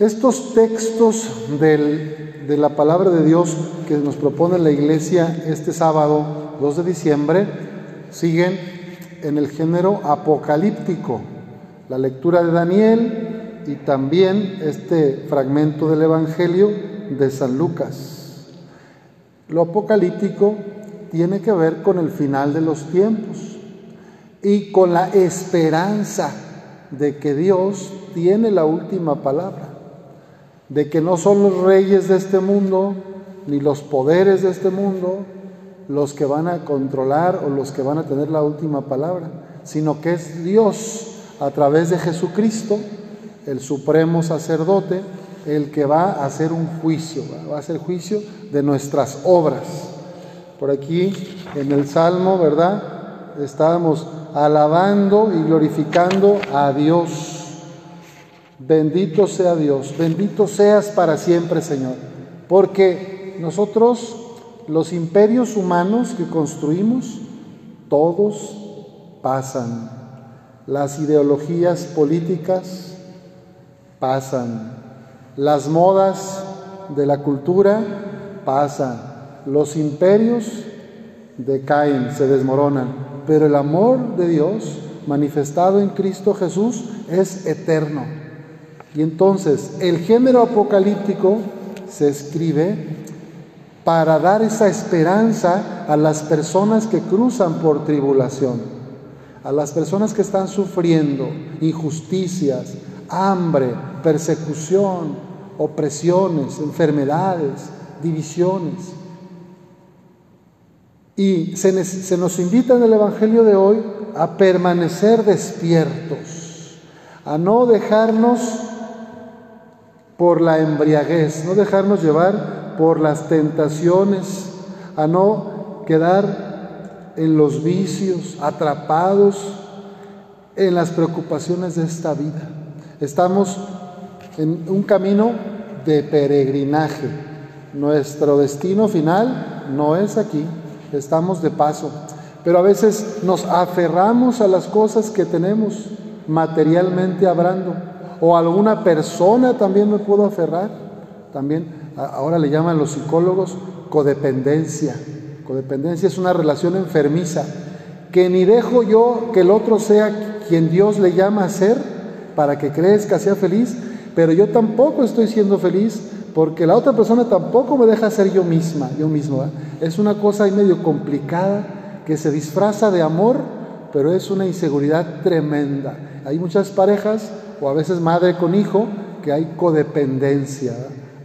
Estos textos de la palabra de Dios que nos propone la iglesia este sábado 2 de diciembre siguen en el género apocalíptico. La lectura de Daniel y también este fragmento del Evangelio de San Lucas. Lo apocalíptico tiene que ver con el final de los tiempos y con la esperanza de que Dios tiene la última palabra de que no son los reyes de este mundo, ni los poderes de este mundo, los que van a controlar o los que van a tener la última palabra, sino que es Dios a través de Jesucristo, el supremo sacerdote, el que va a hacer un juicio, va a hacer juicio de nuestras obras. Por aquí en el Salmo, ¿verdad? Estábamos alabando y glorificando a Dios Bendito sea Dios, bendito seas para siempre, Señor. Porque nosotros, los imperios humanos que construimos, todos pasan. Las ideologías políticas pasan. Las modas de la cultura pasan. Los imperios decaen, se desmoronan. Pero el amor de Dios manifestado en Cristo Jesús es eterno y entonces el género apocalíptico se escribe para dar esa esperanza a las personas que cruzan por tribulación, a las personas que están sufriendo injusticias, hambre, persecución, opresiones, enfermedades, divisiones. Y se, nos invita en el Evangelio de hoy a permanecer despiertos, a no dejarnos por la embriaguez, no dejarnos llevar por las tentaciones, a no quedar en los vicios, atrapados en las preocupaciones de esta vida. Estamos en un camino de peregrinaje. Nuestro destino final no es aquí, estamos de paso. Pero a veces nos aferramos a las cosas que tenemos materialmente hablando o alguna persona también me puedo aferrar. También ahora le llaman los psicólogos codependencia. Codependencia es una relación enfermiza que ni dejo yo que el otro sea quien Dios le llama a ser para que crezca, sea feliz, pero yo tampoco estoy siendo feliz porque la otra persona tampoco me deja ser yo misma, yo mismo. Es una cosa ahí medio complicada que se disfraza de amor, pero es una inseguridad tremenda. Hay muchas parejas o a veces madre con hijo, que hay codependencia,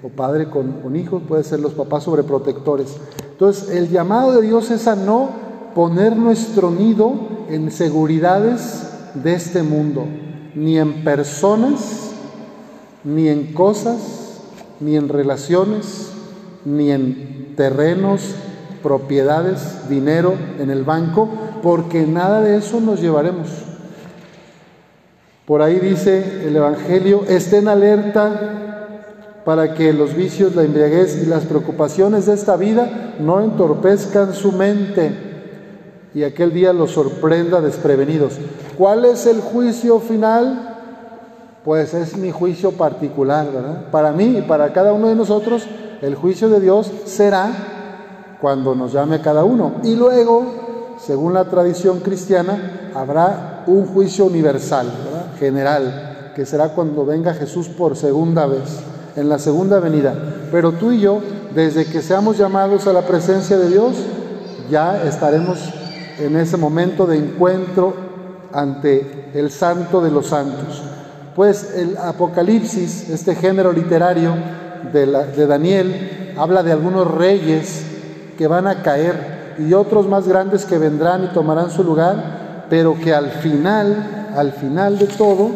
o padre con, con hijo, puede ser los papás sobreprotectores. Entonces, el llamado de Dios es a no poner nuestro nido en seguridades de este mundo, ni en personas, ni en cosas, ni en relaciones, ni en terrenos, propiedades, dinero en el banco, porque nada de eso nos llevaremos. Por ahí dice el Evangelio, estén alerta para que los vicios, la embriaguez y las preocupaciones de esta vida no entorpezcan su mente y aquel día los sorprenda desprevenidos. ¿Cuál es el juicio final? Pues es mi juicio particular, ¿verdad? Para mí y para cada uno de nosotros, el juicio de Dios será cuando nos llame cada uno. Y luego, según la tradición cristiana, habrá un juicio universal. General, que será cuando venga Jesús por segunda vez, en la segunda venida. Pero tú y yo, desde que seamos llamados a la presencia de Dios, ya estaremos en ese momento de encuentro ante el santo de los santos. Pues el Apocalipsis, este género literario de, de Daniel, habla de algunos reyes que van a caer y otros más grandes que vendrán y tomarán su lugar, pero que al final al final de todo,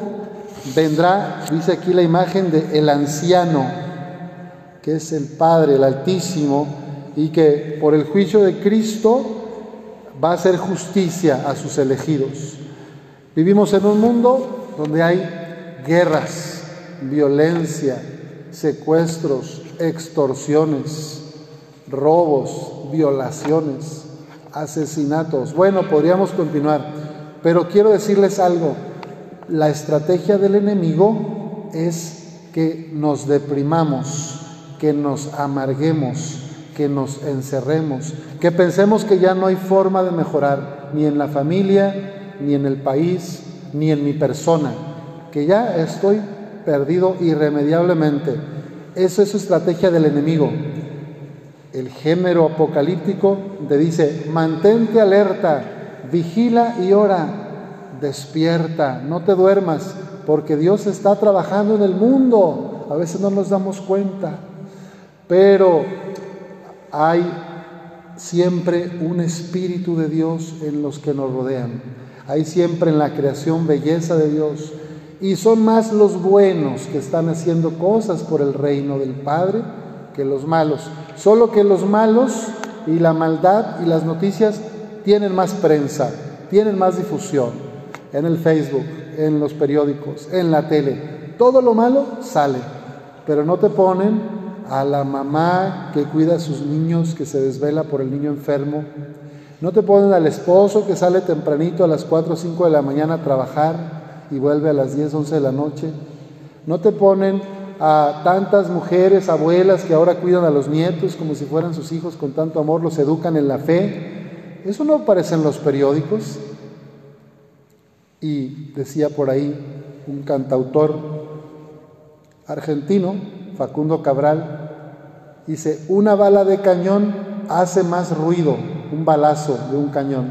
vendrá, dice aquí la imagen de el anciano, que es el Padre, el Altísimo, y que por el juicio de Cristo va a hacer justicia a sus elegidos. Vivimos en un mundo donde hay guerras, violencia, secuestros, extorsiones, robos, violaciones, asesinatos. Bueno, podríamos continuar. Pero quiero decirles algo, la estrategia del enemigo es que nos deprimamos, que nos amarguemos, que nos encerremos, que pensemos que ya no hay forma de mejorar, ni en la familia, ni en el país, ni en mi persona, que ya estoy perdido irremediablemente. Esa es su estrategia del enemigo. El género apocalíptico te dice, mantente alerta, vigila y ora, despierta, no te duermas, porque Dios está trabajando en el mundo. A veces no nos damos cuenta, pero hay siempre un espíritu de Dios en los que nos rodean. Hay siempre en la creación belleza de Dios. Y son más los buenos que están haciendo cosas por el reino del Padre que los malos. Solo que los malos y la maldad y las noticias tienen más prensa, tienen más difusión en el Facebook, en los periódicos, en la tele. Todo lo malo sale, pero no te ponen a la mamá que cuida a sus niños, que se desvela por el niño enfermo. No te ponen al esposo que sale tempranito a las 4 o 5 de la mañana a trabajar y vuelve a las 10, 11 de la noche. No te ponen a tantas mujeres, abuelas que ahora cuidan a los nietos como si fueran sus hijos con tanto amor, los educan en la fe. Eso no aparece en los periódicos. Y decía por ahí un cantautor argentino, Facundo Cabral, dice, una bala de cañón hace más ruido, un balazo de un cañón,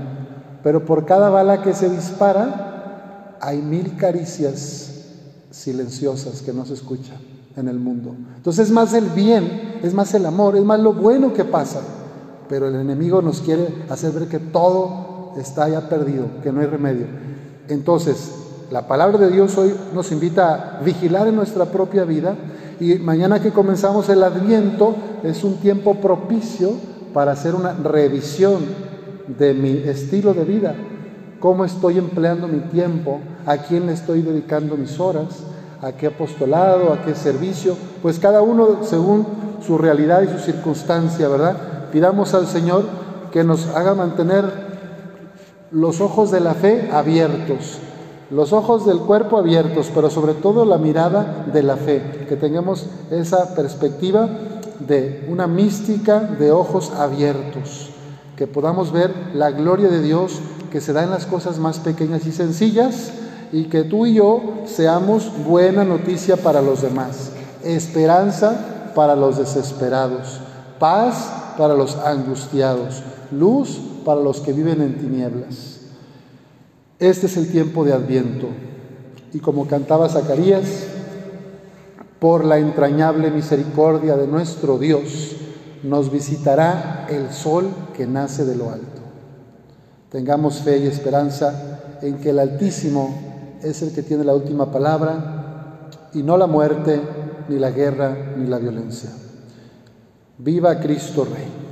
pero por cada bala que se dispara hay mil caricias silenciosas que no se escuchan en el mundo. Entonces es más el bien, es más el amor, es más lo bueno que pasa. Pero el enemigo nos quiere hacer ver que todo está ya perdido, que no hay remedio. Entonces, la palabra de Dios hoy nos invita a vigilar en nuestra propia vida y mañana que comenzamos el adviento es un tiempo propicio para hacer una revisión de mi estilo de vida, cómo estoy empleando mi tiempo, a quién le estoy dedicando mis horas, a qué apostolado, a qué servicio, pues cada uno según su realidad y su circunstancia, ¿verdad? Pidamos al Señor que nos haga mantener los ojos de la fe abiertos, los ojos del cuerpo abiertos, pero sobre todo la mirada de la fe, que tengamos esa perspectiva de una mística de ojos abiertos, que podamos ver la gloria de Dios que se da en las cosas más pequeñas y sencillas y que tú y yo seamos buena noticia para los demás, esperanza para los desesperados, paz para los angustiados, luz para los que viven en tinieblas. Este es el tiempo de Adviento y como cantaba Zacarías, por la entrañable misericordia de nuestro Dios, nos visitará el sol que nace de lo alto. Tengamos fe y esperanza en que el Altísimo es el que tiene la última palabra y no la muerte, ni la guerra, ni la violencia. Viva Cristo Rey.